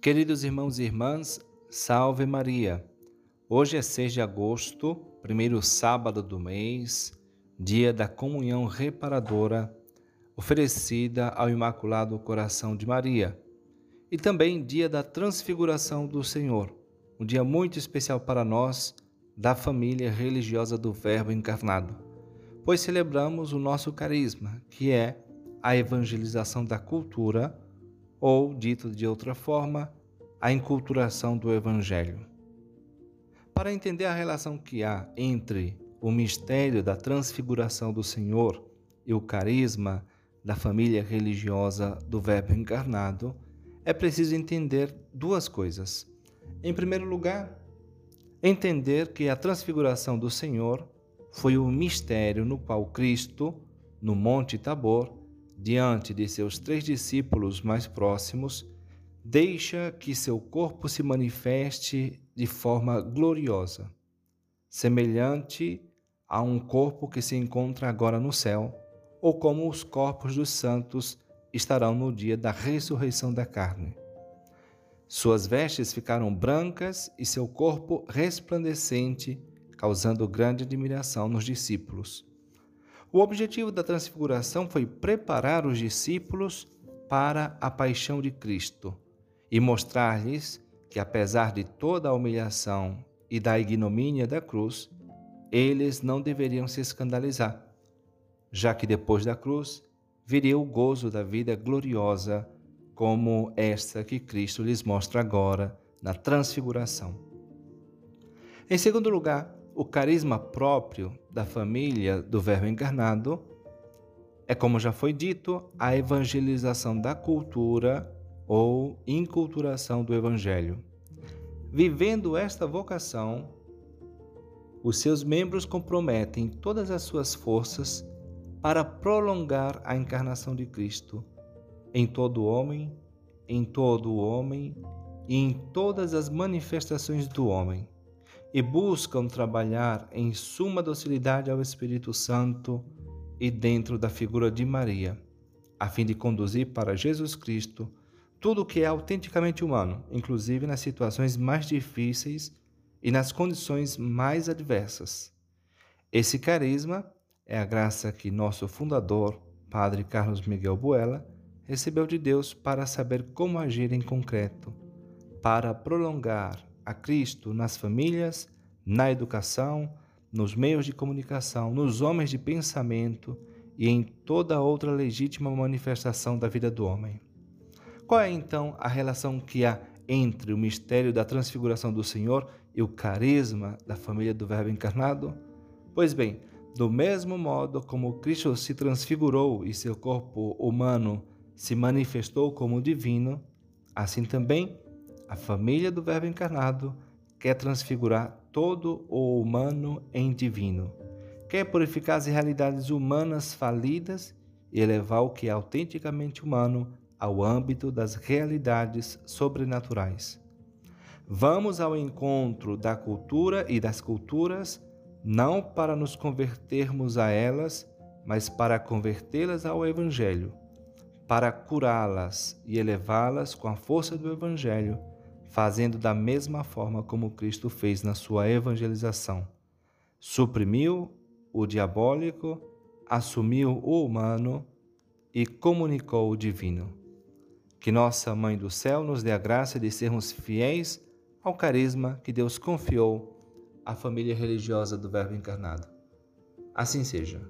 Queridos irmãos e irmãs, salve Maria. Hoje é 6 de agosto, primeiro sábado do mês, dia da comunhão reparadora oferecida ao Imaculado Coração de Maria, e também dia da transfiguração do Senhor, um dia muito especial para nós da família religiosa do Verbo encarnado, pois celebramos o nosso carisma, que é a evangelização da cultura ou, dito de outra forma, a enculturação do Evangelho. Para entender a relação que há entre o mistério da transfiguração do Senhor e o carisma da família religiosa do Verbo encarnado, é preciso entender duas coisas. Em primeiro lugar, entender que a transfiguração do Senhor foi o mistério no qual Cristo, no Monte Tabor, diante de seus três discípulos mais próximos, deixa que seu corpo se manifeste de forma gloriosa, semelhante a um corpo que se encontra agora no céu, ou como os corpos dos santos estarão no dia da ressurreição da carne. Suas vestes ficaram brancas e seu corpo resplandecente, causando grande admiração nos discípulos. O objetivo da transfiguração foi preparar os discípulos para a paixão de Cristo e mostrar-lhes que, apesar de toda a humilhação e da ignomínia da cruz, eles não deveriam se escandalizar, já que depois da cruz viria o gozo da vida gloriosa, como esta que Cristo lhes mostra agora na transfiguração. Em segundo lugar, o carisma próprio da família do Verbo encarnado é, como já foi dito, a evangelização da cultura ou inculturação do Evangelho. Vivendo esta vocação, os seus membros comprometem todas as suas forças para prolongar a encarnação de Cristo em todo homem, em todo homem e em todas as manifestações do homem e buscam trabalhar em suma docilidade ao Espírito Santo e dentro da figura de Maria, a fim de conduzir para Jesus Cristo tudo o que é autenticamente humano, inclusive nas situações mais difíceis e nas condições mais adversas. Esse carisma é a graça que nosso fundador, Padre Carlos Miguel Buela, recebeu de Deus para saber como agir em concreto, para prolongar a Cristo nas famílias, na educação, nos meios de comunicação, nos homens de pensamento e em toda outra legítima manifestação da vida do homem. Qual é então a relação que há entre o mistério da transfiguração do Senhor e o carisma da família do Verbo encarnado? Pois bem, do mesmo modo como Cristo se transfigurou e seu corpo humano se manifestou como divino, assim também a família do Verbo encarnado quer transfigurar todo o humano em divino. Quer purificar as realidades humanas falidas e elevar o que é autenticamente humano ao âmbito das realidades sobrenaturais. Vamos ao encontro da cultura e das culturas, não para nos convertermos a elas, mas para convertê-las ao Evangelho, para curá-las e elevá-las com a força do Evangelho fazendo da mesma forma como Cristo fez na sua evangelização. Suprimiu o diabólico, assumiu o humano e comunicou o divino. Que nossa Mãe do Céu nos dê a graça de sermos fiéis ao carisma que Deus confiou à família religiosa do Verbo encarnado. Assim seja.